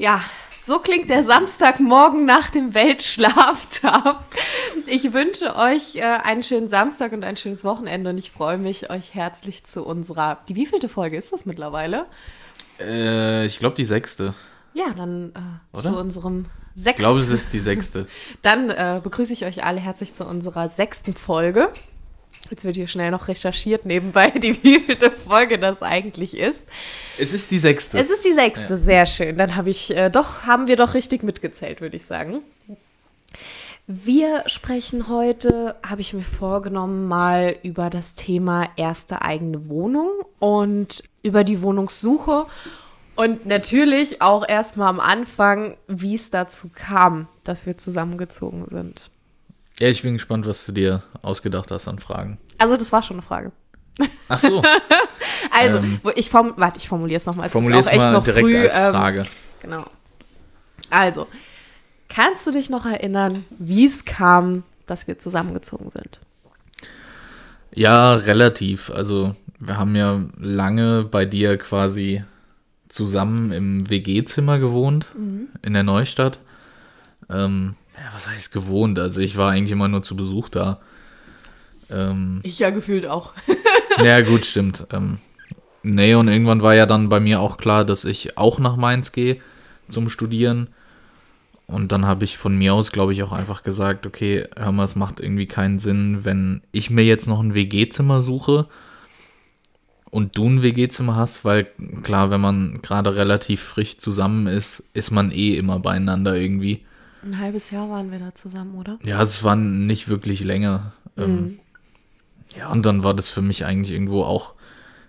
Ja, so klingt der Samstagmorgen nach dem Weltschlaftag. Ich wünsche euch äh, einen schönen Samstag und ein schönes Wochenende und ich freue mich, euch herzlich zu unserer. Die wievielte Folge ist das mittlerweile? Äh, ich glaube die sechste. Ja, dann äh, zu unserem sechsten. Ich glaube, es ist die sechste. dann äh, begrüße ich euch alle herzlich zu unserer sechsten Folge. Jetzt wird hier schnell noch recherchiert nebenbei, die wievielte Folge das eigentlich ist. Es ist die sechste. Es ist die sechste, ja. sehr schön. Dann habe ich äh, doch, haben wir doch richtig mitgezählt, würde ich sagen. Wir sprechen heute, habe ich mir vorgenommen, mal über das Thema erste eigene Wohnung und über die Wohnungssuche und natürlich auch erstmal am Anfang, wie es dazu kam, dass wir zusammengezogen sind. Ja, ich bin gespannt, was du dir ausgedacht hast an Fragen. Also, das war schon eine Frage. Ach so. also, ähm, ich form warte, ich formuliere es nochmal. Formuliere es mal noch direkt früh, als ähm, Frage. Ähm, genau. Also, kannst du dich noch erinnern, wie es kam, dass wir zusammengezogen sind? Ja, relativ. Also, wir haben ja lange bei dir quasi zusammen im WG-Zimmer gewohnt, mhm. in der Neustadt. Ähm, ja, was heißt gewohnt? Also ich war eigentlich immer nur zu Besuch da. Ähm, ich ja gefühlt auch. ja, gut, stimmt. Ähm, nee, und irgendwann war ja dann bei mir auch klar, dass ich auch nach Mainz gehe zum Studieren. Und dann habe ich von mir aus, glaube ich, auch einfach gesagt, okay, hör mal, es macht irgendwie keinen Sinn, wenn ich mir jetzt noch ein WG-Zimmer suche und du ein WG-Zimmer hast, weil klar, wenn man gerade relativ frisch zusammen ist, ist man eh immer beieinander irgendwie. Ein halbes Jahr waren wir da zusammen, oder? Ja, es war nicht wirklich länger. Mhm. Ähm, ja, und dann war das für mich eigentlich irgendwo auch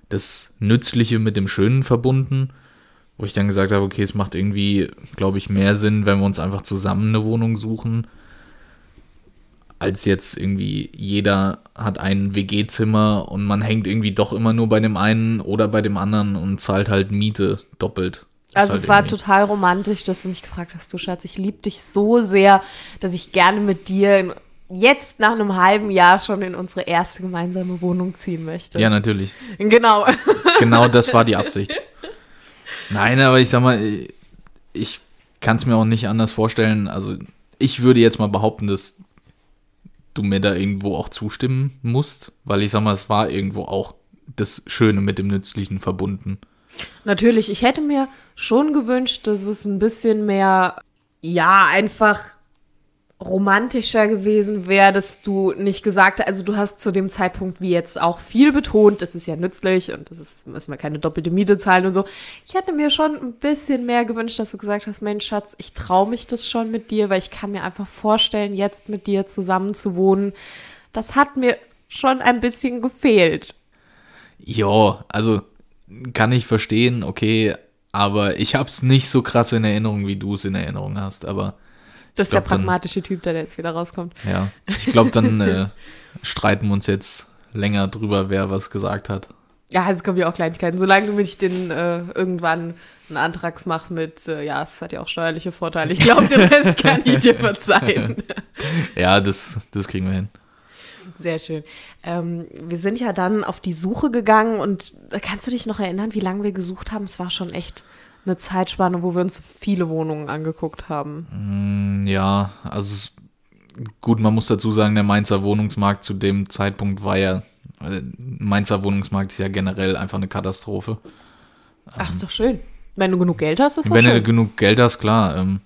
das Nützliche mit dem Schönen verbunden, wo ich dann gesagt habe, okay, es macht irgendwie, glaube ich, mehr Sinn, wenn wir uns einfach zusammen eine Wohnung suchen, als jetzt irgendwie jeder hat ein WG-Zimmer und man hängt irgendwie doch immer nur bei dem einen oder bei dem anderen und zahlt halt Miete doppelt. Also halt es war total romantisch, dass du mich gefragt hast, du Schatz, ich liebe dich so sehr, dass ich gerne mit dir in, jetzt nach einem halben Jahr schon in unsere erste gemeinsame Wohnung ziehen möchte. Ja, natürlich. Genau. Genau das war die Absicht. Nein, aber ich sag mal, ich kann es mir auch nicht anders vorstellen. Also ich würde jetzt mal behaupten, dass du mir da irgendwo auch zustimmen musst, weil ich sag mal, es war irgendwo auch das Schöne mit dem Nützlichen verbunden. Natürlich, ich hätte mir schon gewünscht, dass es ein bisschen mehr, ja, einfach romantischer gewesen wäre, dass du nicht gesagt hast, also du hast zu dem Zeitpunkt wie jetzt auch viel betont, das ist ja nützlich und das ist, müssen wir keine doppelte Miete zahlen und so. Ich hätte mir schon ein bisschen mehr gewünscht, dass du gesagt hast, Mensch, Schatz, ich traue mich das schon mit dir, weil ich kann mir einfach vorstellen, jetzt mit dir zusammen zu wohnen. Das hat mir schon ein bisschen gefehlt. Ja, also kann ich verstehen, okay, aber ich habe es nicht so krass in Erinnerung, wie du es in Erinnerung hast, aber. Das ist der pragmatische dann, Typ, der jetzt wieder rauskommt. Ja, ich glaube, dann äh, streiten wir uns jetzt länger drüber, wer was gesagt hat. Ja, es kommen ja auch Kleinigkeiten. Solange du mich den äh, irgendwann einen Antrag machst mit, äh, ja, es hat ja auch steuerliche Vorteile. Ich glaube, den Rest kann ich dir verzeihen. ja, das, das kriegen wir hin. Sehr schön. Ähm, wir sind ja dann auf die Suche gegangen und kannst du dich noch erinnern, wie lange wir gesucht haben? Es war schon echt eine Zeitspanne, wo wir uns viele Wohnungen angeguckt haben. Mm, ja, also gut, man muss dazu sagen, der Mainzer Wohnungsmarkt zu dem Zeitpunkt war ja, äh, Mainzer Wohnungsmarkt ist ja generell einfach eine Katastrophe. Ach, ist doch schön. Wenn du genug Geld hast, ist das Wenn schön. du genug Geld hast, klar. Ähm,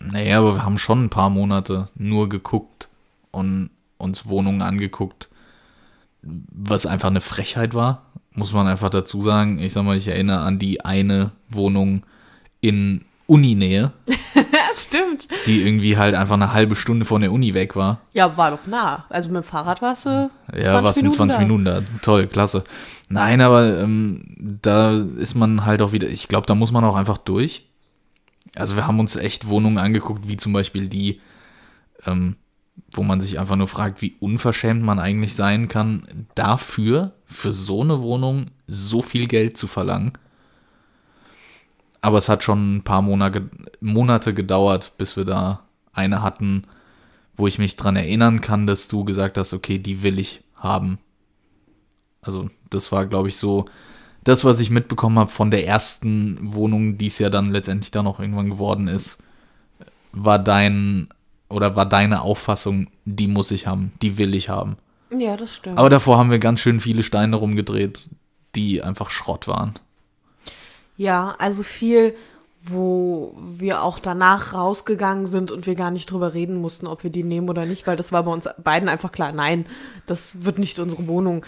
naja, aber wir haben schon ein paar Monate nur geguckt und uns Wohnungen angeguckt, was einfach eine Frechheit war, muss man einfach dazu sagen. Ich sag mal, ich erinnere an die eine Wohnung in Uninähe. Stimmt. Die irgendwie halt einfach eine halbe Stunde von der Uni weg war. Ja, war doch nah. Also mit dem Fahrrad warst du. Ja, warst in 20 Minuten da. Toll, klasse. Nein, aber ähm, da ist man halt auch wieder, ich glaube, da muss man auch einfach durch. Also wir haben uns echt Wohnungen angeguckt, wie zum Beispiel die ähm, wo man sich einfach nur fragt, wie unverschämt man eigentlich sein kann, dafür, für so eine Wohnung, so viel Geld zu verlangen. Aber es hat schon ein paar Monate, gedauert, bis wir da eine hatten, wo ich mich dran erinnern kann, dass du gesagt hast, okay, die will ich haben. Also das war, glaube ich, so das, was ich mitbekommen habe von der ersten Wohnung, die es ja dann letztendlich dann noch irgendwann geworden ist, war dein oder war deine Auffassung, die muss ich haben, die will ich haben. Ja, das stimmt. Aber davor haben wir ganz schön viele Steine rumgedreht, die einfach Schrott waren. Ja, also viel, wo wir auch danach rausgegangen sind und wir gar nicht drüber reden mussten, ob wir die nehmen oder nicht, weil das war bei uns beiden einfach klar, nein, das wird nicht unsere Wohnung.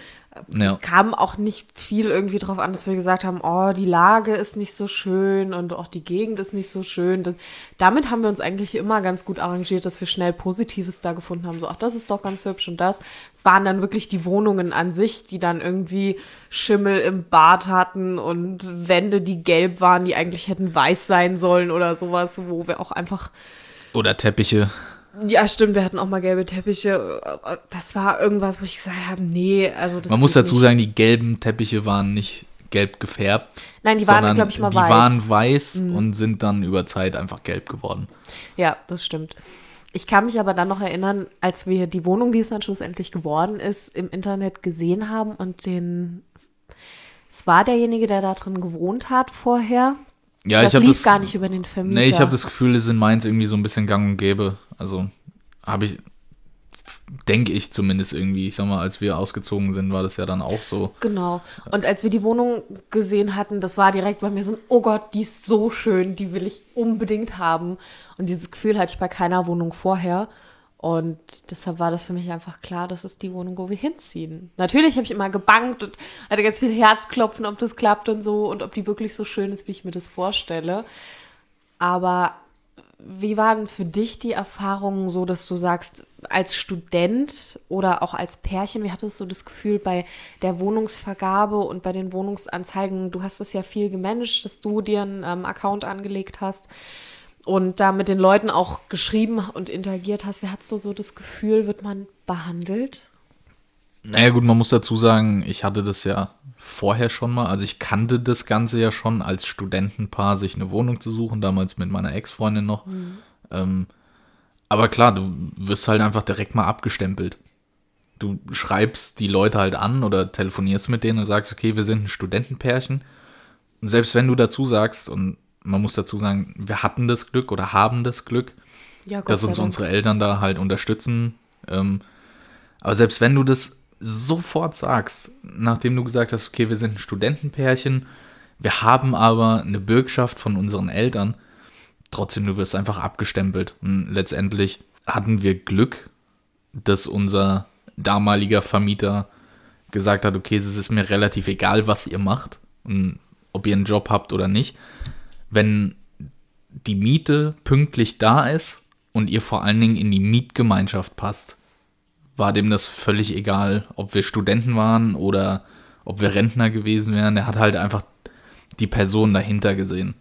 Ja. Es kam auch nicht viel irgendwie drauf an, dass wir gesagt haben, oh, die Lage ist nicht so schön und auch die Gegend ist nicht so schön. Das, damit haben wir uns eigentlich immer ganz gut arrangiert, dass wir schnell Positives da gefunden haben. So, ach, das ist doch ganz hübsch und das. Es waren dann wirklich die Wohnungen an sich, die dann irgendwie Schimmel im Bad hatten und Wände, die gelb waren, die eigentlich hätten weiß sein sollen oder sowas, wo wir auch einfach. Oder Teppiche. Ja, stimmt, wir hatten auch mal gelbe Teppiche. Das war irgendwas, wo ich gesagt habe, nee, also das Man muss dazu nicht. sagen, die gelben Teppiche waren nicht gelb gefärbt. Nein, die waren, glaube ich, mal die weiß. Die waren weiß mhm. und sind dann über Zeit einfach gelb geworden. Ja, das stimmt. Ich kann mich aber dann noch erinnern, als wir die Wohnung, die es dann schlussendlich geworden ist, im Internet gesehen haben und den. Es war derjenige, der da drin gewohnt hat vorher. Ja, das ich lief das, gar nicht über den Vermieter. Nee, ich habe das Gefühl, es in Mainz irgendwie so ein bisschen gang und gäbe. Also habe ich, denke ich zumindest irgendwie. Ich sag mal, als wir ausgezogen sind, war das ja dann auch so. Genau. Und als wir die Wohnung gesehen hatten, das war direkt bei mir so ein, oh Gott, die ist so schön, die will ich unbedingt haben. Und dieses Gefühl hatte ich bei keiner Wohnung vorher. Und deshalb war das für mich einfach klar, das ist die Wohnung, wo wir hinziehen. Natürlich habe ich immer gebankt und hatte ganz viel Herzklopfen, ob das klappt und so und ob die wirklich so schön ist, wie ich mir das vorstelle. Aber wie war denn für dich die Erfahrung so, dass du sagst, als Student oder auch als Pärchen, wie hattest du das Gefühl bei der Wohnungsvergabe und bei den Wohnungsanzeigen? Du hast das ja viel gemanagt, dass du dir einen ähm, Account angelegt hast und da mit den Leuten auch geschrieben und interagiert hast, wie hast du so das Gefühl, wird man behandelt? Naja gut, man muss dazu sagen, ich hatte das ja vorher schon mal, also ich kannte das Ganze ja schon als Studentenpaar, sich eine Wohnung zu suchen, damals mit meiner Ex-Freundin noch. Mhm. Ähm, aber klar, du wirst halt einfach direkt mal abgestempelt. Du schreibst die Leute halt an oder telefonierst mit denen und sagst, okay, wir sind ein Studentenpärchen. Und selbst wenn du dazu sagst, und man muss dazu sagen, wir hatten das Glück oder haben das Glück, ja, dass uns unsere Eltern da halt unterstützen. Ähm, aber selbst wenn du das sofort sagst, nachdem du gesagt hast, okay, wir sind ein Studentenpärchen, wir haben aber eine Bürgschaft von unseren Eltern, trotzdem, du wirst einfach abgestempelt. Und letztendlich hatten wir Glück, dass unser damaliger Vermieter gesagt hat, okay, es ist mir relativ egal, was ihr macht und ob ihr einen Job habt oder nicht wenn die Miete pünktlich da ist und ihr vor allen Dingen in die Mietgemeinschaft passt, war dem das völlig egal, ob wir Studenten waren oder ob wir Rentner gewesen wären. Er hat halt einfach die Person dahinter gesehen.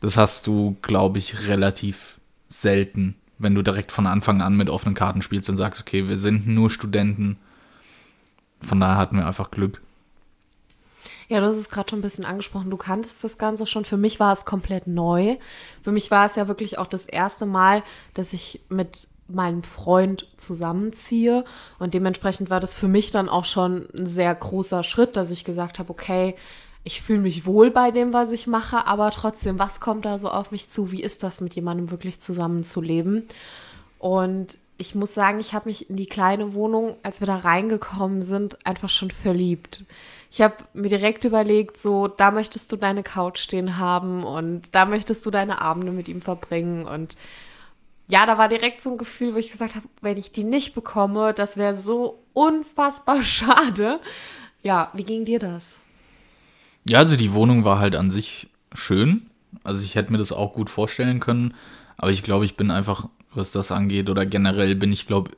Das hast du, glaube ich, relativ selten, wenn du direkt von Anfang an mit offenen Karten spielst und sagst, okay, wir sind nur Studenten. Von daher hatten wir einfach Glück. Ja, du hast es gerade schon ein bisschen angesprochen. Du kanntest das Ganze schon. Für mich war es komplett neu. Für mich war es ja wirklich auch das erste Mal, dass ich mit meinem Freund zusammenziehe. Und dementsprechend war das für mich dann auch schon ein sehr großer Schritt, dass ich gesagt habe, okay, ich fühle mich wohl bei dem, was ich mache, aber trotzdem, was kommt da so auf mich zu? Wie ist das, mit jemandem wirklich zusammenzuleben? Und ich muss sagen, ich habe mich in die kleine Wohnung, als wir da reingekommen sind, einfach schon verliebt. Ich habe mir direkt überlegt, so, da möchtest du deine Couch stehen haben und da möchtest du deine Abende mit ihm verbringen. Und ja, da war direkt so ein Gefühl, wo ich gesagt habe, wenn ich die nicht bekomme, das wäre so unfassbar schade. Ja, wie ging dir das? Ja, also die Wohnung war halt an sich schön. Also ich hätte mir das auch gut vorstellen können. Aber ich glaube, ich bin einfach, was das angeht, oder generell bin ich, glaube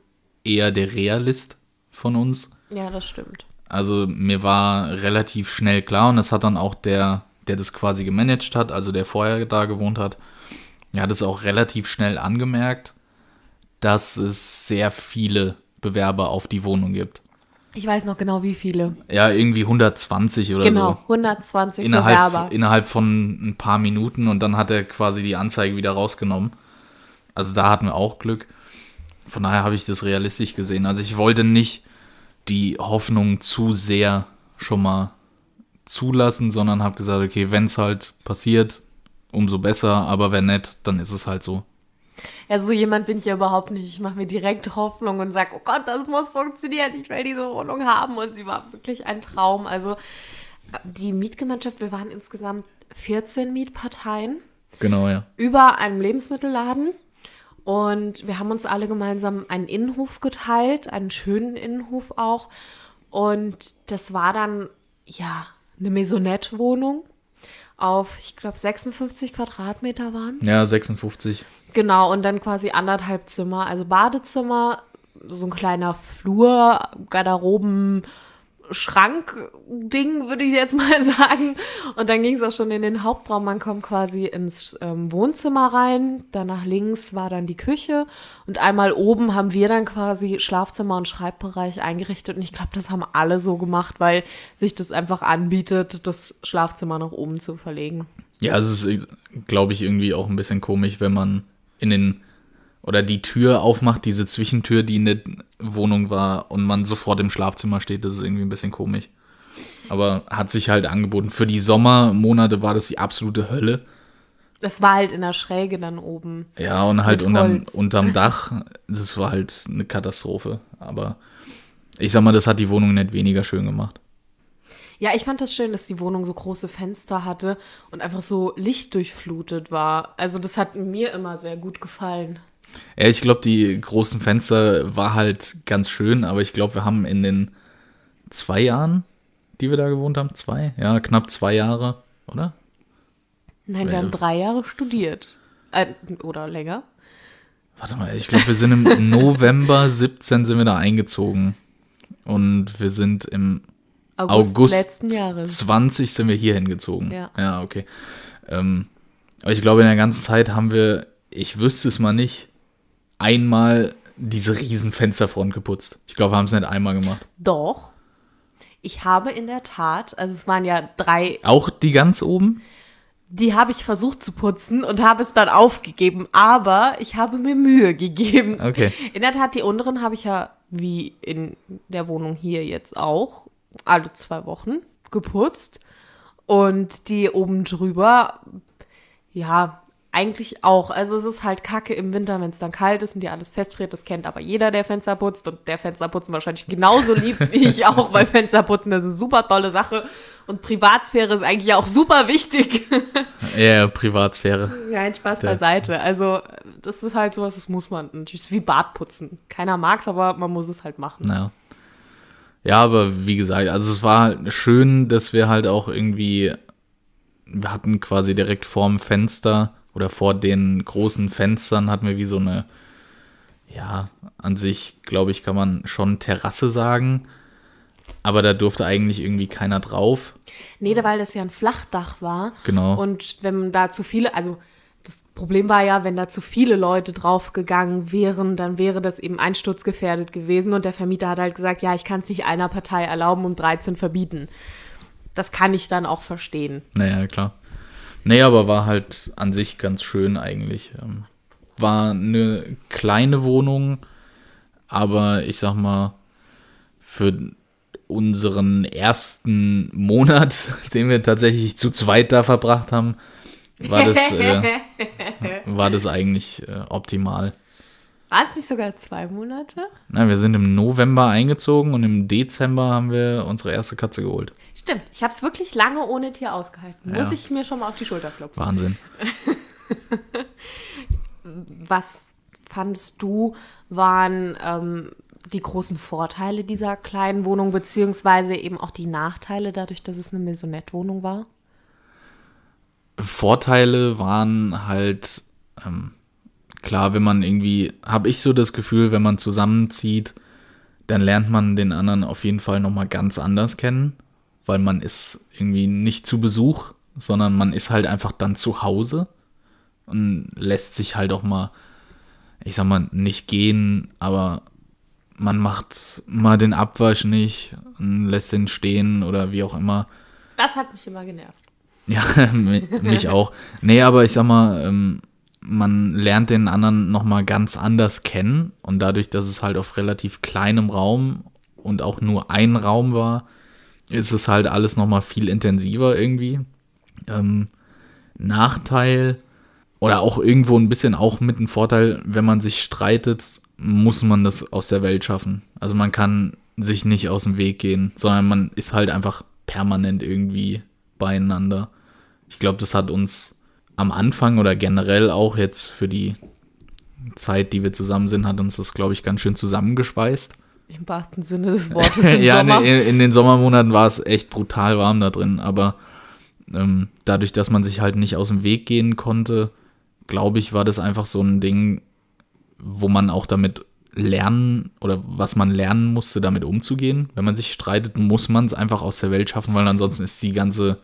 eher der Realist von uns. Ja, das stimmt. Also mir war relativ schnell klar und das hat dann auch der, der das quasi gemanagt hat, also der vorher da gewohnt hat, er hat es auch relativ schnell angemerkt, dass es sehr viele Bewerber auf die Wohnung gibt. Ich weiß noch genau, wie viele. Ja, irgendwie 120 oder genau, so. Genau, 120 innerhalb, Bewerber. Innerhalb von ein paar Minuten und dann hat er quasi die Anzeige wieder rausgenommen. Also da hatten wir auch Glück. Von daher habe ich das realistisch gesehen. Also ich wollte nicht die Hoffnung zu sehr schon mal zulassen, sondern habe gesagt, okay, wenn es halt passiert, umso besser, aber wenn nicht, dann ist es halt so. Ja, so jemand bin ich ja überhaupt nicht. Ich mache mir direkt Hoffnung und sage, oh Gott, das muss funktionieren. Ich will diese Wohnung haben. Und sie war wirklich ein Traum. Also die Mietgemeinschaft, wir waren insgesamt 14 Mietparteien. Genau, ja. Über einem Lebensmittelladen. Und wir haben uns alle gemeinsam einen Innenhof geteilt, einen schönen Innenhof auch. Und das war dann, ja, eine Maisonette-Wohnung auf, ich glaube, 56 Quadratmeter waren es. Ja, 56. Genau, und dann quasi anderthalb Zimmer. Also Badezimmer, so ein kleiner Flur, Garderoben, Schrank-Ding, würde ich jetzt mal sagen. Und dann ging es auch schon in den Hauptraum. Man kommt quasi ins ähm, Wohnzimmer rein. Danach links war dann die Küche. Und einmal oben haben wir dann quasi Schlafzimmer und Schreibbereich eingerichtet. Und ich glaube, das haben alle so gemacht, weil sich das einfach anbietet, das Schlafzimmer nach oben zu verlegen. Ja, es ist, glaube ich, irgendwie auch ein bisschen komisch, wenn man in den oder die Tür aufmacht, diese Zwischentür, die in der Wohnung war und man sofort im Schlafzimmer steht, das ist irgendwie ein bisschen komisch. Aber hat sich halt angeboten. Für die Sommermonate war das die absolute Hölle. Das war halt in der Schräge dann oben. Ja, und halt unterm, unterm Dach. Das war halt eine Katastrophe. Aber ich sag mal, das hat die Wohnung nicht weniger schön gemacht. Ja, ich fand das schön, dass die Wohnung so große Fenster hatte und einfach so lichtdurchflutet war. Also das hat mir immer sehr gut gefallen. Ja, ich glaube, die großen Fenster war halt ganz schön, aber ich glaube, wir haben in den zwei Jahren, die wir da gewohnt haben, zwei, ja, knapp zwei Jahre, oder? Nein, wir haben drei Jahre studiert. Äh, oder länger. Warte mal, ich glaube, wir sind im November 17 sind wir da eingezogen. Und wir sind im August, August letzten Jahres. 20 sind wir hier hingezogen. Ja, ja okay. Ähm, aber ich glaube, in der ganzen Zeit haben wir, ich wüsste es mal nicht, einmal diese riesen Fensterfront geputzt. Ich glaube, wir haben es nicht einmal gemacht. Doch. Ich habe in der Tat, also es waren ja drei. Auch die ganz oben? Die habe ich versucht zu putzen und habe es dann aufgegeben, aber ich habe mir Mühe gegeben. Okay. In der Tat, die unteren habe ich ja, wie in der Wohnung hier jetzt auch, alle zwei Wochen geputzt. Und die oben drüber, ja, eigentlich auch. Also es ist halt kacke im Winter, wenn es dann kalt ist und dir alles festfriert. Das kennt aber jeder, der Fenster putzt. Und der Fensterputzen wahrscheinlich genauso liebt wie ich auch, weil Fensterputzen das ist eine super tolle Sache. Und Privatsphäre ist eigentlich auch super wichtig. Ja, Privatsphäre. Ja, ein Spaß der. beiseite. Also das ist halt sowas, das muss man. Natürlich ist wie Badputzen. Keiner mag es, aber man muss es halt machen. Ja. Ja, aber wie gesagt, also es war halt schön, dass wir halt auch irgendwie, wir hatten quasi direkt vorm Fenster oder vor den großen Fenstern hatten wir wie so eine, ja, an sich, glaube ich, kann man schon Terrasse sagen. Aber da durfte eigentlich irgendwie keiner drauf. Nee, weil das ja ein Flachdach war. Genau. Und wenn da zu viele, also das Problem war ja, wenn da zu viele Leute draufgegangen wären, dann wäre das eben einsturzgefährdet gewesen. Und der Vermieter hat halt gesagt, ja, ich kann es nicht einer Partei erlauben und 13 verbieten. Das kann ich dann auch verstehen. Naja, klar. Nee, aber war halt an sich ganz schön eigentlich. Ähm, war eine kleine Wohnung, aber ich sag mal, für unseren ersten Monat, den wir tatsächlich zu zweit da verbracht haben, war das, äh, war das eigentlich äh, optimal. Waren es nicht sogar zwei Monate? Nein, wir sind im November eingezogen und im Dezember haben wir unsere erste Katze geholt. Stimmt, ich habe es wirklich lange ohne Tier ausgehalten. Muss ja. ich mir schon mal auf die Schulter klopfen. Wahnsinn. Was fandest du, waren ähm, die großen Vorteile dieser kleinen Wohnung, beziehungsweise eben auch die Nachteile dadurch, dass es eine Maisonette-Wohnung war? Vorteile waren halt, ähm, klar, wenn man irgendwie, habe ich so das Gefühl, wenn man zusammenzieht, dann lernt man den anderen auf jeden Fall nochmal ganz anders kennen, weil man ist irgendwie nicht zu Besuch, sondern man ist halt einfach dann zu Hause und lässt sich halt auch mal, ich sag mal, nicht gehen, aber man macht mal den Abwasch nicht und lässt den stehen oder wie auch immer. Das hat mich immer genervt. Ja, mich auch. Nee, aber ich sag mal, ähm, man lernt den anderen nochmal ganz anders kennen und dadurch, dass es halt auf relativ kleinem Raum und auch nur ein Raum war, ist es halt alles nochmal viel intensiver irgendwie. Ähm, Nachteil oder auch irgendwo ein bisschen auch mit einem Vorteil, wenn man sich streitet, muss man das aus der Welt schaffen. Also man kann sich nicht aus dem Weg gehen, sondern man ist halt einfach permanent irgendwie beieinander. Ich glaube, das hat uns am Anfang oder generell auch jetzt für die Zeit, die wir zusammen sind, hat uns das, glaube ich, ganz schön zusammengeschweißt. Im wahrsten Sinne des Wortes im ja, Sommer. In, in den Sommermonaten war es echt brutal warm da drin, aber ähm, dadurch, dass man sich halt nicht aus dem Weg gehen konnte, glaube ich, war das einfach so ein Ding, wo man auch damit lernen oder was man lernen musste, damit umzugehen. Wenn man sich streitet, muss man es einfach aus der Welt schaffen, weil ansonsten ist die ganze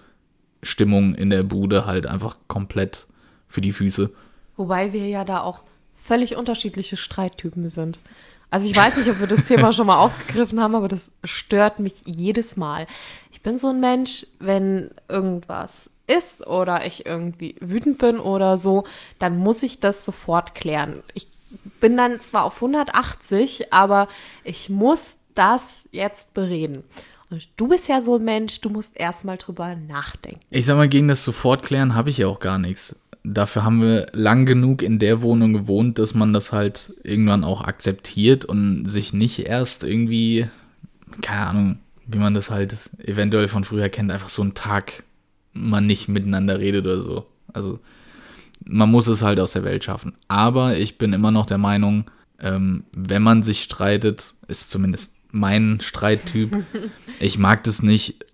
Stimmung in der Bude halt einfach komplett für die Füße. Wobei wir ja da auch völlig unterschiedliche Streittypen sind. Also ich weiß nicht, ob wir das Thema schon mal aufgegriffen haben, aber das stört mich jedes Mal. Ich bin so ein Mensch, wenn irgendwas ist oder ich irgendwie wütend bin oder so, dann muss ich das sofort klären. Ich bin dann zwar auf 180, aber ich muss das jetzt bereden. Du bist ja so ein Mensch, du musst erstmal drüber nachdenken. Ich sag mal, gegen das sofort klären habe ich ja auch gar nichts. Dafür haben wir lang genug in der Wohnung gewohnt, dass man das halt irgendwann auch akzeptiert und sich nicht erst irgendwie, keine Ahnung, wie man das halt eventuell von früher kennt, einfach so einen Tag man nicht miteinander redet oder so. Also man muss es halt aus der Welt schaffen. Aber ich bin immer noch der Meinung, ähm, wenn man sich streitet, ist zumindest mein Streittyp. ich mag das nicht,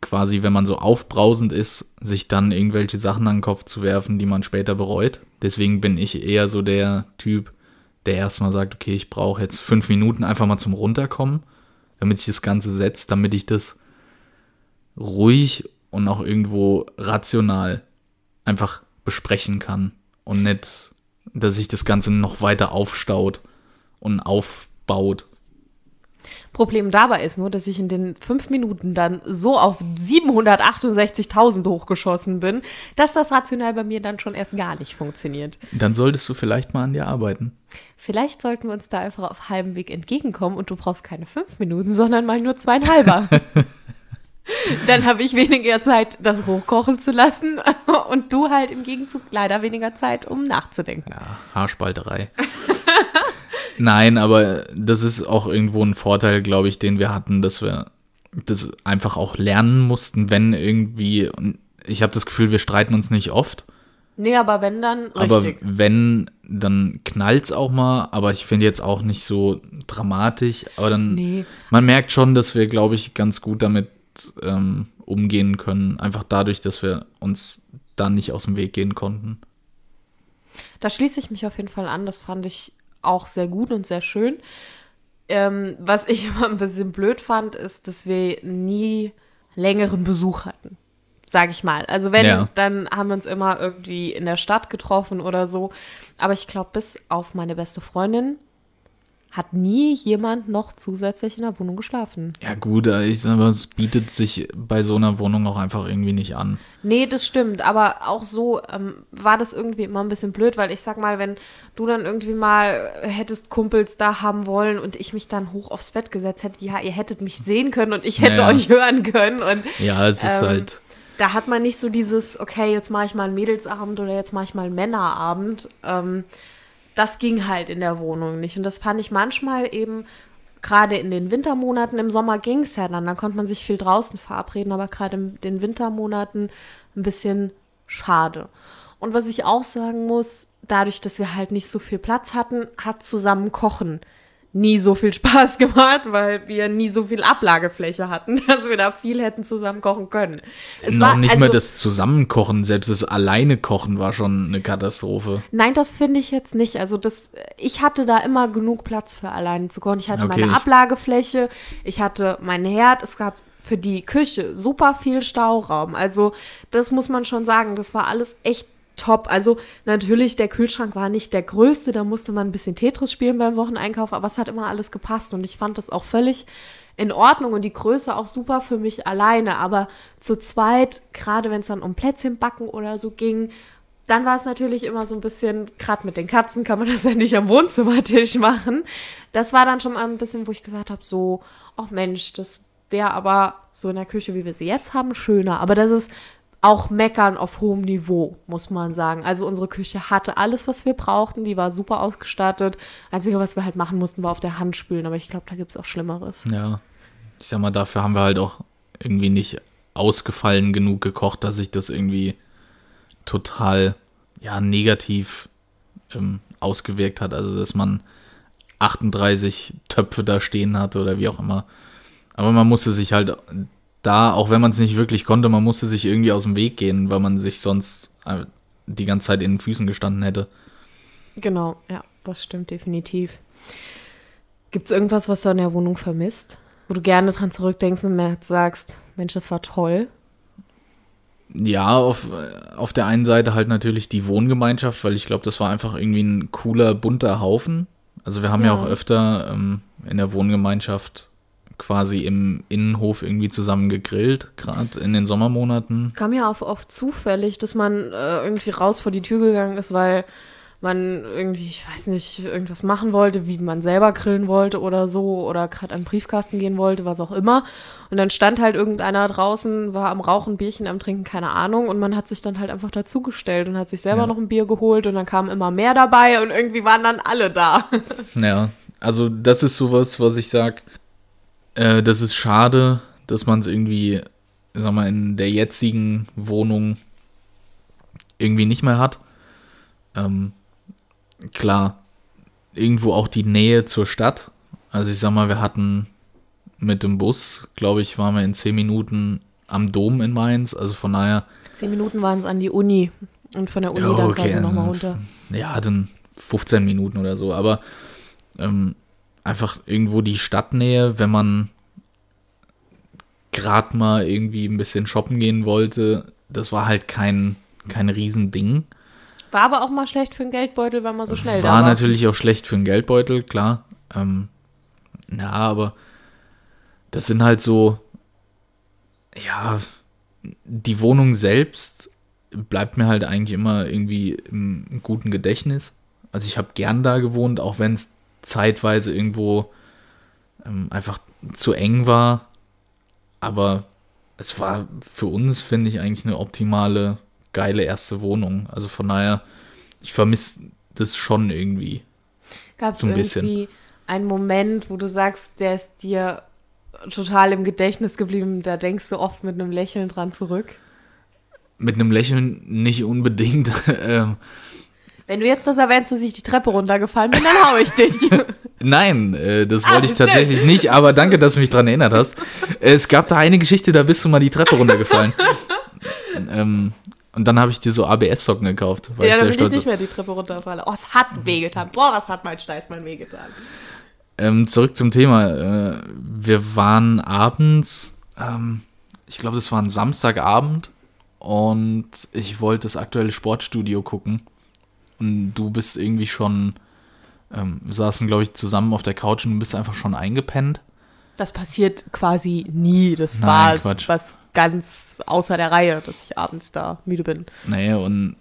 quasi, wenn man so aufbrausend ist, sich dann irgendwelche Sachen an den Kopf zu werfen, die man später bereut. Deswegen bin ich eher so der Typ, der erstmal sagt, okay, ich brauche jetzt fünf Minuten einfach mal zum Runterkommen, damit sich das Ganze setzt, damit ich das ruhig und auch irgendwo rational einfach besprechen kann und nicht, dass sich das Ganze noch weiter aufstaut und aufbaut. Problem dabei ist nur, dass ich in den fünf Minuten dann so auf 768.000 hochgeschossen bin, dass das rational bei mir dann schon erst gar nicht funktioniert. Dann solltest du vielleicht mal an dir arbeiten. Vielleicht sollten wir uns da einfach auf halbem Weg entgegenkommen und du brauchst keine fünf Minuten, sondern mal nur zweieinhalber. Dann habe ich weniger Zeit, das hochkochen zu lassen und du halt im Gegenzug leider weniger Zeit, um nachzudenken. Ja, Haarspalterei. Nein, aber das ist auch irgendwo ein Vorteil, glaube ich, den wir hatten, dass wir das einfach auch lernen mussten, wenn irgendwie, und ich habe das Gefühl, wir streiten uns nicht oft. Nee, aber wenn dann richtig. Aber wenn, dann knallt es auch mal, aber ich finde jetzt auch nicht so dramatisch. Aber dann, nee. man merkt schon, dass wir, glaube ich, ganz gut damit ähm, umgehen können. Einfach dadurch, dass wir uns dann nicht aus dem Weg gehen konnten. Da schließe ich mich auf jeden Fall an. Das fand ich auch sehr gut und sehr schön. Ähm, was ich immer ein bisschen blöd fand, ist, dass wir nie längeren Besuch hatten. Sag ich mal. Also wenn, ja. dann haben wir uns immer irgendwie in der Stadt getroffen oder so. Aber ich glaube, bis auf meine beste Freundin hat nie jemand noch zusätzlich in der Wohnung geschlafen. Ja, gut, ich sage mal, es bietet sich bei so einer Wohnung auch einfach irgendwie nicht an. Nee, das stimmt, aber auch so ähm, war das irgendwie immer ein bisschen blöd, weil ich sag mal, wenn du dann irgendwie mal hättest Kumpels da haben wollen und ich mich dann hoch aufs Bett gesetzt hätte, ja, ihr hättet mich sehen können und ich hätte ja, ja. euch hören können. Und, ja, es ist ähm, halt. Da hat man nicht so dieses, okay, jetzt mache ich mal einen Mädelsabend oder jetzt mache ich mal einen Männerabend. Ähm, das ging halt in der Wohnung nicht. Und das fand ich manchmal eben, gerade in den Wintermonaten, im Sommer ging es ja dann, da konnte man sich viel draußen verabreden, aber gerade in den Wintermonaten ein bisschen schade. Und was ich auch sagen muss, dadurch, dass wir halt nicht so viel Platz hatten, hat zusammen Kochen nie so viel Spaß gemacht, weil wir nie so viel Ablagefläche hatten, dass wir da viel hätten zusammen kochen können. Es Noch war, nicht also, mehr das Zusammenkochen, selbst das alleine Kochen war schon eine Katastrophe. Nein, das finde ich jetzt nicht. Also das, ich hatte da immer genug Platz für alleine zu kochen. Ich hatte okay, meine Ablagefläche, ich hatte meinen Herd, es gab für die Küche super viel Stauraum. Also das muss man schon sagen, das war alles echt top. Also natürlich, der Kühlschrank war nicht der größte, da musste man ein bisschen Tetris spielen beim Wocheneinkauf, aber es hat immer alles gepasst und ich fand das auch völlig in Ordnung und die Größe auch super für mich alleine. Aber zu zweit, gerade wenn es dann um Plätzchen backen oder so ging, dann war es natürlich immer so ein bisschen, gerade mit den Katzen kann man das ja nicht am Wohnzimmertisch machen. Das war dann schon mal ein bisschen, wo ich gesagt habe, so, ach Mensch, das wäre aber so in der Küche, wie wir sie jetzt haben, schöner. Aber das ist auch meckern auf hohem Niveau, muss man sagen. Also unsere Küche hatte alles, was wir brauchten. Die war super ausgestattet. Einzige, was wir halt machen mussten, war auf der Hand spülen. Aber ich glaube, da gibt es auch Schlimmeres. Ja. Ich sag mal, dafür haben wir halt auch irgendwie nicht ausgefallen genug gekocht, dass sich das irgendwie total ja, negativ ähm, ausgewirkt hat. Also, dass man 38 Töpfe da stehen hatte oder wie auch immer. Aber man musste sich halt da, auch wenn man es nicht wirklich konnte, man musste sich irgendwie aus dem Weg gehen, weil man sich sonst äh, die ganze Zeit in den Füßen gestanden hätte. Genau, ja, das stimmt definitiv. Gibt es irgendwas, was du in der Wohnung vermisst? Wo du gerne dran zurückdenkst und sagst, Mensch, das war toll? Ja, auf, auf der einen Seite halt natürlich die Wohngemeinschaft, weil ich glaube, das war einfach irgendwie ein cooler, bunter Haufen. Also wir haben ja, ja auch öfter ähm, in der Wohngemeinschaft quasi im Innenhof irgendwie zusammen gegrillt, gerade in den Sommermonaten. Es kam ja auch oft zufällig, dass man äh, irgendwie raus vor die Tür gegangen ist, weil man irgendwie, ich weiß nicht, irgendwas machen wollte, wie man selber grillen wollte oder so, oder gerade an den Briefkasten gehen wollte, was auch immer. Und dann stand halt irgendeiner draußen, war am Rauchen, Bierchen am Trinken, keine Ahnung, und man hat sich dann halt einfach dazugestellt und hat sich selber ja. noch ein Bier geholt und dann kamen immer mehr dabei und irgendwie waren dann alle da. Ja, also das ist sowas, was ich sag, äh, das ist schade, dass man es irgendwie, sag mal, in der jetzigen Wohnung irgendwie nicht mehr hat. Ähm, klar, irgendwo auch die Nähe zur Stadt. Also ich sag mal, wir hatten mit dem Bus, glaube ich, waren wir in zehn Minuten am Dom in Mainz. Also von daher. Zehn Minuten waren es an die Uni und von der Uni ja, dann okay, quasi nochmal runter. Ja, dann 15 Minuten oder so. Aber ähm, einfach irgendwo die Stadtnähe, wenn man gerade mal irgendwie ein bisschen shoppen gehen wollte, das war halt kein, kein Riesending. War aber auch mal schlecht für den Geldbeutel, weil man so schnell war. War natürlich auch schlecht für den Geldbeutel, klar. Ähm, ja, aber das sind halt so, ja, die Wohnung selbst bleibt mir halt eigentlich immer irgendwie im guten Gedächtnis. Also ich habe gern da gewohnt, auch wenn es zeitweise irgendwo ähm, einfach zu eng war. Aber es war für uns, finde ich, eigentlich eine optimale geile erste Wohnung. Also von daher, ich vermisse das schon irgendwie. Gab es so ein irgendwie einen Moment, wo du sagst, der ist dir total im Gedächtnis geblieben, da denkst du oft mit einem Lächeln dran zurück? Mit einem Lächeln nicht unbedingt. Wenn du jetzt das erwähnst, dass ich die Treppe runtergefallen bin, dann hau ich dich. Nein, äh, das wollte ah, ich tatsächlich nicht, aber danke, dass du mich daran erinnert hast. Es gab da eine Geschichte, da bist du mal die Treppe runtergefallen. ähm, und dann habe ich dir so ABS-Socken gekauft. Weil ja, ich bin ich nicht mehr die Treppe runterfallen. Oh, es hat wehgetan. Boah, was hat mein Steißmann wehgetan. Ähm, zurück zum Thema. Äh, wir waren abends, ähm, ich glaube, das war ein Samstagabend und ich wollte das aktuelle Sportstudio gucken. Und du bist irgendwie schon, ähm, saßen, glaube ich, zusammen auf der Couch und du bist einfach schon eingepennt. Das passiert quasi nie. Das Nein, war Quatsch. was ganz außer der Reihe, dass ich abends da müde bin. Naja, und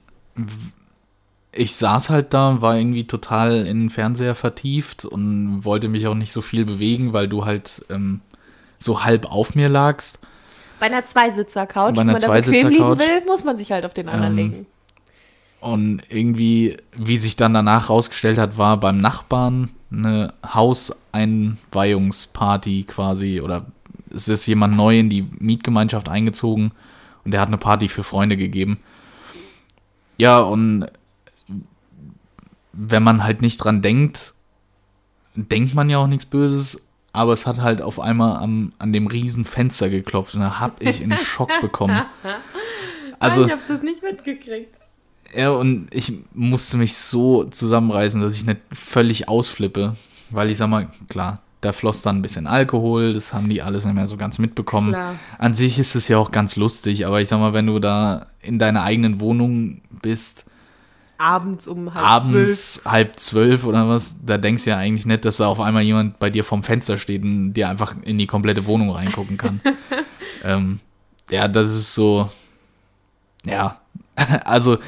ich saß halt da, war irgendwie total in den Fernseher vertieft und wollte mich auch nicht so viel bewegen, weil du halt ähm, so halb auf mir lagst. Bei einer Zweisitzer-Couch, wenn man da bequem liegen will, muss man sich halt auf den anderen ähm, legen. Und irgendwie, wie sich dann danach rausgestellt hat, war beim Nachbarn eine Hauseinweihungsparty quasi oder es ist jemand neu in die Mietgemeinschaft eingezogen und der hat eine Party für Freunde gegeben. Ja, und wenn man halt nicht dran denkt, denkt man ja auch nichts Böses, aber es hat halt auf einmal am, an dem riesen Fenster geklopft und da hab ich einen Schock bekommen. Also, ich habe das nicht mitgekriegt. Ja, und ich musste mich so zusammenreißen, dass ich nicht völlig ausflippe. Weil ich sag mal, klar, da floss dann ein bisschen Alkohol, das haben die alles nicht mehr so ganz mitbekommen. Klar. An sich ist es ja auch ganz lustig, aber ich sag mal, wenn du da in deiner eigenen Wohnung bist, abends um halb abends zwölf. halb zwölf oder was, da denkst du ja eigentlich nicht, dass da auf einmal jemand bei dir vorm Fenster steht und dir einfach in die komplette Wohnung reingucken kann. ähm, ja, das ist so, ja, also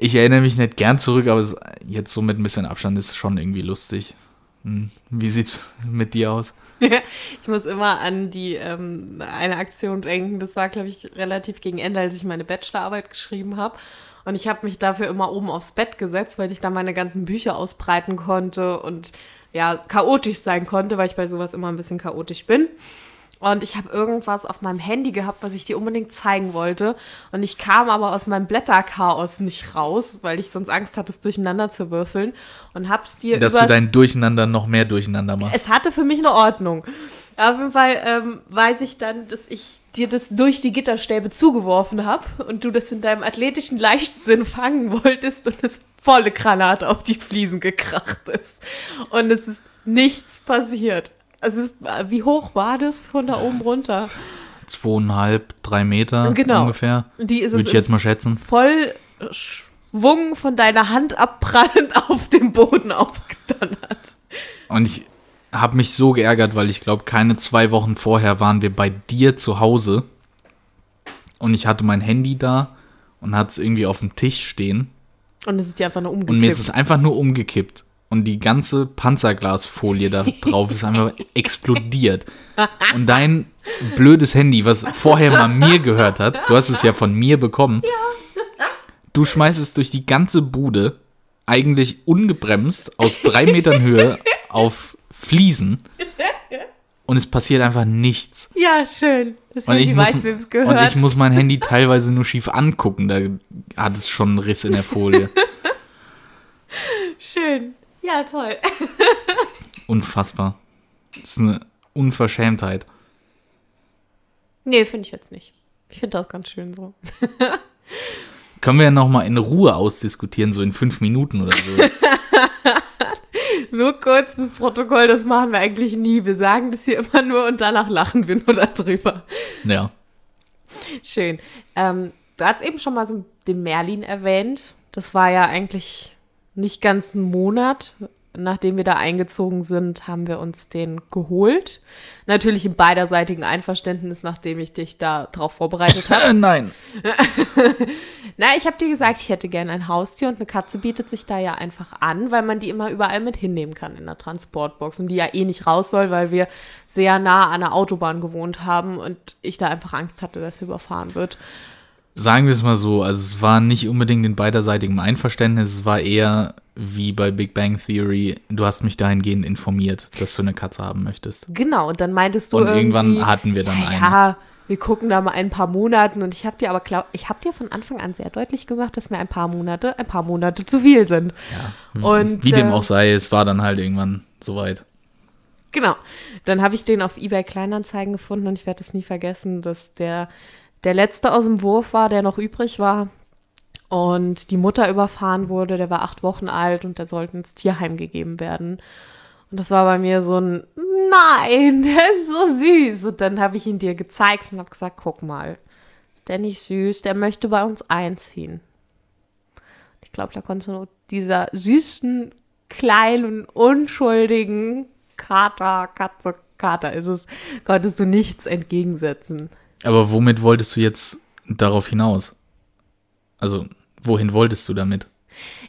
ich erinnere mich nicht gern zurück, aber jetzt so mit ein bisschen Abstand ist es schon irgendwie lustig. Hm, wie sieht's mit dir aus? ich muss immer an die ähm, eine Aktion denken. Das war, glaube ich, relativ gegen Ende, als ich meine Bachelorarbeit geschrieben habe. Und ich habe mich dafür immer oben aufs Bett gesetzt, weil ich da meine ganzen Bücher ausbreiten konnte und ja, chaotisch sein konnte, weil ich bei sowas immer ein bisschen chaotisch bin. Und ich habe irgendwas auf meinem Handy gehabt, was ich dir unbedingt zeigen wollte. Und ich kam aber aus meinem Blätterchaos nicht raus, weil ich sonst Angst hatte, es durcheinander zu würfeln. Und hab's dir Dass du dein Durcheinander noch mehr durcheinander machst. Es hatte für mich eine Ordnung. Auf jeden Fall ähm, weiß ich dann, dass ich dir das durch die Gitterstäbe zugeworfen habe und du das in deinem athletischen Leichtsinn fangen wolltest und es volle Granate auf die Fliesen gekracht ist. Und es ist nichts passiert. Es ist, wie hoch war das von da oben runter? Zweieinhalb, drei Meter genau. ungefähr. Die ist Würde ich jetzt mal schätzen. Voll Schwung von deiner Hand abprallend auf dem Boden aufgedonnert. Und ich habe mich so geärgert, weil ich glaube, keine zwei Wochen vorher waren wir bei dir zu Hause. Und ich hatte mein Handy da und hatte es irgendwie auf dem Tisch stehen. Und es ist dir einfach nur umgekippt. Und mir ist es einfach nur umgekippt und die ganze Panzerglasfolie da drauf ist einfach explodiert. Und dein blödes Handy, was vorher mal mir gehört hat, du hast es ja von mir bekommen, du schmeißt es durch die ganze Bude, eigentlich ungebremst, aus drei Metern Höhe auf Fliesen. Und es passiert einfach nichts. Ja, schön. Das und, ich weiß, muss, gehört. und ich muss mein Handy teilweise nur schief angucken. Da hat es schon einen Riss in der Folie. Schön. Ja, toll. Unfassbar. Das ist eine Unverschämtheit. Nee, finde ich jetzt nicht. Ich finde das ganz schön so. Können wir ja nochmal in Ruhe ausdiskutieren, so in fünf Minuten oder so. nur kurz fürs Protokoll, das machen wir eigentlich nie. Wir sagen das hier immer nur und danach lachen wir nur darüber. Ja. Schön. Ähm, du hast eben schon mal so den Merlin erwähnt. Das war ja eigentlich nicht ganz einen Monat, nachdem wir da eingezogen sind, haben wir uns den geholt. Natürlich im beiderseitigen Einverständnis, nachdem ich dich da drauf vorbereitet habe. Nein. Na, ich habe dir gesagt, ich hätte gerne ein Haustier und eine Katze bietet sich da ja einfach an, weil man die immer überall mit hinnehmen kann in der Transportbox und die ja eh nicht raus soll, weil wir sehr nah an der Autobahn gewohnt haben und ich da einfach Angst hatte, dass sie überfahren wird. Sagen wir es mal so, also es war nicht unbedingt in beiderseitigem Einverständnis, es war eher wie bei Big Bang Theory, du hast mich dahingehend informiert, dass du eine Katze haben möchtest. Genau, und dann meintest du Und irgendwann hatten wir dann ja, eine. Ja, wir gucken da mal ein paar Monaten und ich habe dir aber glaub, ich habe dir von Anfang an sehr deutlich gemacht, dass mir ein paar Monate, ein paar Monate zu viel sind. Ja, und, wie dem äh, auch sei, es war dann halt irgendwann soweit. Genau. Dann habe ich den auf eBay Kleinanzeigen gefunden und ich werde es nie vergessen, dass der der letzte aus dem Wurf war, der noch übrig war. Und die Mutter überfahren wurde, der war acht Wochen alt und der sollte ins Tierheim gegeben werden. Und das war bei mir so ein, nein, der ist so süß. Und dann habe ich ihn dir gezeigt und habe gesagt, guck mal, ist der nicht süß? Der möchte bei uns einziehen. Ich glaube, da konntest du dieser süßen, kleinen, unschuldigen Kater, Katze, Kater ist es, konntest du nichts entgegensetzen. Aber womit wolltest du jetzt darauf hinaus? Also, wohin wolltest du damit?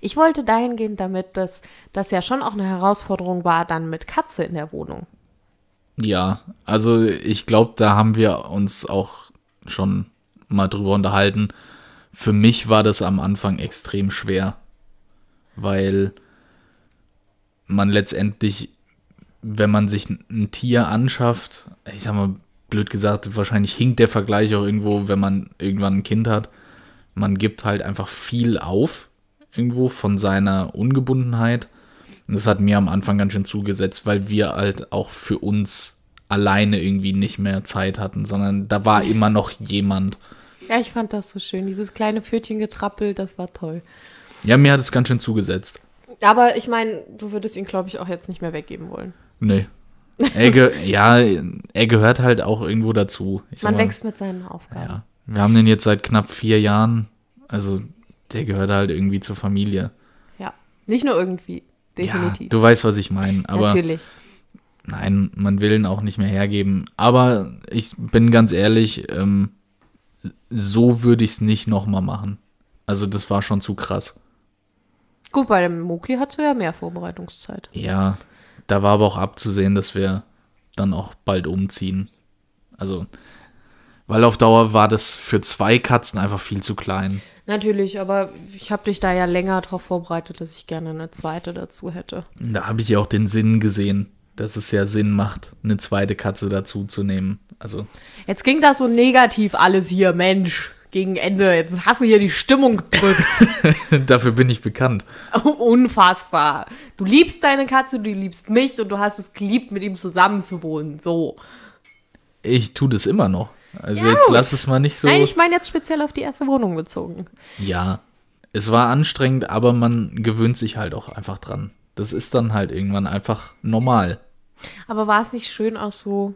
Ich wollte dahingehend damit, dass das ja schon auch eine Herausforderung war, dann mit Katze in der Wohnung. Ja, also ich glaube, da haben wir uns auch schon mal drüber unterhalten. Für mich war das am Anfang extrem schwer, weil man letztendlich, wenn man sich ein Tier anschafft, ich sag mal, blöd gesagt, wahrscheinlich hinkt der Vergleich auch irgendwo, wenn man irgendwann ein Kind hat. Man gibt halt einfach viel auf, irgendwo von seiner Ungebundenheit. Und das hat mir am Anfang ganz schön zugesetzt, weil wir halt auch für uns alleine irgendwie nicht mehr Zeit hatten, sondern da war immer noch jemand. Ja, ich fand das so schön. Dieses kleine Pfötchengetrappel, das war toll. Ja, mir hat es ganz schön zugesetzt. Aber ich meine, du würdest ihn, glaube ich, auch jetzt nicht mehr weggeben wollen. Nee, er ja, er gehört halt auch irgendwo dazu. Ich Man mal, wächst mit seinen Aufgaben. Ja. Wir haben den jetzt seit knapp vier Jahren. Also der gehört halt irgendwie zur Familie. Ja, nicht nur irgendwie, definitiv. Ja, du weißt, was ich meine. Aber Natürlich. Nein, man will ihn auch nicht mehr hergeben. Aber ich bin ganz ehrlich, ähm, so würde ich es nicht nochmal machen. Also das war schon zu krass. Gut, bei dem Mokli hat du ja mehr Vorbereitungszeit. Ja, da war aber auch abzusehen, dass wir dann auch bald umziehen. Also, weil auf Dauer war das für zwei Katzen einfach viel zu klein. Natürlich, aber ich habe dich da ja länger darauf vorbereitet, dass ich gerne eine zweite dazu hätte. Da habe ich ja auch den Sinn gesehen, dass es ja Sinn macht, eine zweite Katze dazu zu nehmen. Also. Jetzt ging das so negativ alles hier, Mensch gegen Ende. Jetzt hast du hier die Stimmung gedrückt. Dafür bin ich bekannt. Unfassbar. Du liebst deine Katze, du liebst mich und du hast es geliebt, mit ihm zusammenzuwohnen. So. Ich tue das immer noch. Also ja, jetzt lass es mal nicht so. Nein, ich meine jetzt speziell auf die erste Wohnung bezogen. Ja, es war anstrengend, aber man gewöhnt sich halt auch einfach dran. Das ist dann halt irgendwann einfach normal. Aber war es nicht schön, auch so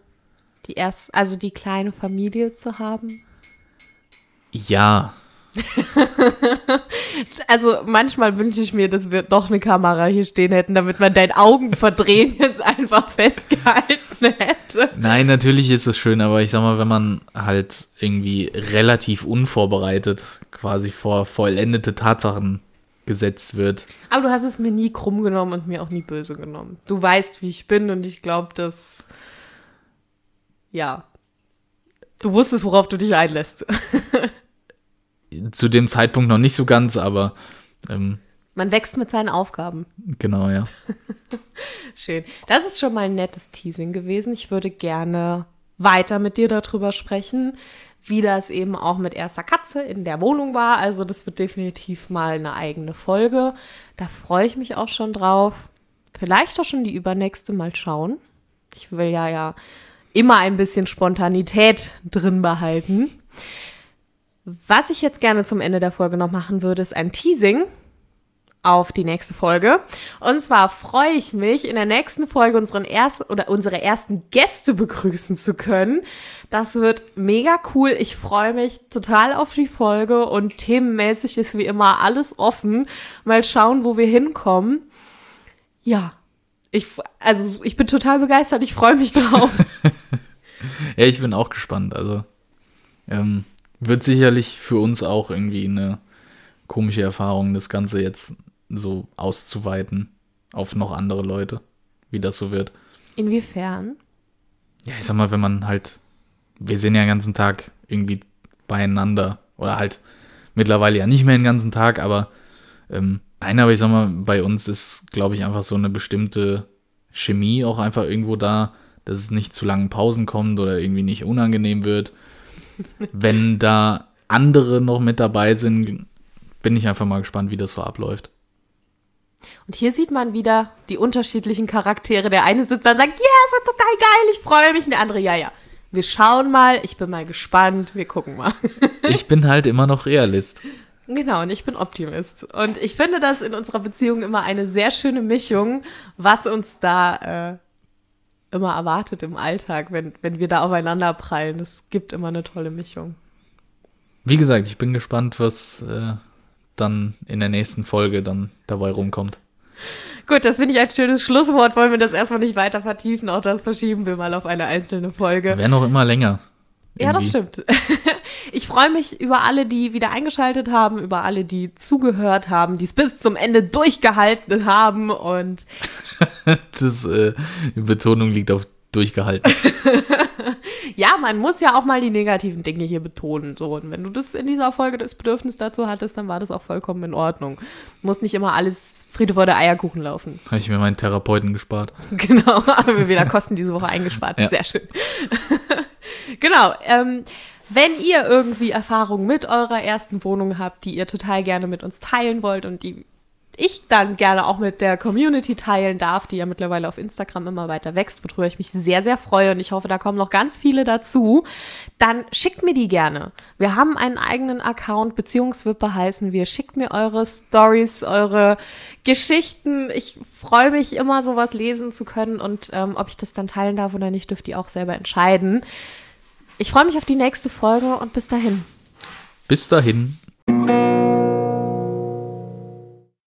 die erste, also die kleine Familie zu haben? Ja. also manchmal wünsche ich mir, dass wir doch eine Kamera hier stehen hätten, damit man dein Augenverdrehen jetzt einfach festgehalten hätte. Nein, natürlich ist es schön, aber ich sag mal, wenn man halt irgendwie relativ unvorbereitet quasi vor vollendete Tatsachen gesetzt wird. Aber du hast es mir nie krumm genommen und mir auch nie böse genommen. Du weißt, wie ich bin und ich glaube, dass ja, du wusstest, worauf du dich einlässt. zu dem Zeitpunkt noch nicht so ganz, aber. Ähm, Man wächst mit seinen Aufgaben. Genau, ja. Schön. Das ist schon mal ein nettes Teasing gewesen. Ich würde gerne weiter mit dir darüber sprechen, wie das eben auch mit erster Katze in der Wohnung war. Also das wird definitiv mal eine eigene Folge. Da freue ich mich auch schon drauf. Vielleicht auch schon die übernächste mal schauen. Ich will ja ja immer ein bisschen Spontanität drin behalten. Was ich jetzt gerne zum Ende der Folge noch machen würde, ist ein Teasing auf die nächste Folge. Und zwar freue ich mich, in der nächsten Folge unseren ersten oder unsere ersten Gäste begrüßen zu können. Das wird mega cool. Ich freue mich total auf die Folge und themenmäßig ist wie immer alles offen. Mal schauen, wo wir hinkommen. Ja, ich, also ich bin total begeistert. Ich freue mich drauf. ja, ich bin auch gespannt. Also, ähm, wird sicherlich für uns auch irgendwie eine komische Erfahrung, das Ganze jetzt so auszuweiten auf noch andere Leute, wie das so wird. Inwiefern? Ja, ich sag mal, wenn man halt, wir sind ja den ganzen Tag irgendwie beieinander oder halt mittlerweile ja nicht mehr den ganzen Tag, aber ähm, nein, aber ich sag mal, bei uns ist, glaube ich, einfach so eine bestimmte Chemie auch einfach irgendwo da, dass es nicht zu langen Pausen kommt oder irgendwie nicht unangenehm wird wenn da andere noch mit dabei sind, bin ich einfach mal gespannt, wie das so abläuft. Und hier sieht man wieder die unterschiedlichen Charaktere. Der eine sitzt da und sagt, ja, es wird total geil, ich freue mich. Und der andere, ja, ja. Wir schauen mal, ich bin mal gespannt, wir gucken mal. ich bin halt immer noch Realist. Genau, und ich bin Optimist. Und ich finde das in unserer Beziehung immer eine sehr schöne Mischung, was uns da äh, immer erwartet im Alltag, wenn, wenn wir da aufeinander prallen. Es gibt immer eine tolle Mischung. Wie gesagt, ich bin gespannt, was äh, dann in der nächsten Folge dann dabei rumkommt. Gut, das finde ich ein schönes Schlusswort. Wollen wir das erstmal nicht weiter vertiefen? Auch das verschieben wir mal auf eine einzelne Folge. Wäre noch immer länger. Ja, das stimmt. Ich freue mich über alle, die wieder eingeschaltet haben, über alle, die zugehört haben, die es bis zum Ende durchgehalten haben und. das, äh, die Betonung liegt auf durchgehalten. ja, man muss ja auch mal die negativen Dinge hier betonen. So, und wenn du das in dieser Folge das Bedürfnis dazu hattest, dann war das auch vollkommen in Ordnung. Muss nicht immer alles Friede vor der Eierkuchen laufen. Habe ich mir meinen Therapeuten gespart. Genau, haben wir wieder Kosten diese Woche eingespart. Ja. Sehr schön. genau. Ähm, wenn ihr irgendwie Erfahrungen mit eurer ersten Wohnung habt, die ihr total gerne mit uns teilen wollt und die ich dann gerne auch mit der Community teilen darf, die ja mittlerweile auf Instagram immer weiter wächst, worüber ich mich sehr, sehr freue und ich hoffe, da kommen noch ganz viele dazu, dann schickt mir die gerne. Wir haben einen eigenen Account, Beziehungswippe heißen wir. Schickt mir eure Stories, eure Geschichten. Ich freue mich immer, sowas lesen zu können und ähm, ob ich das dann teilen darf oder nicht, dürft ihr auch selber entscheiden. Ich freue mich auf die nächste Folge und bis dahin. Bis dahin.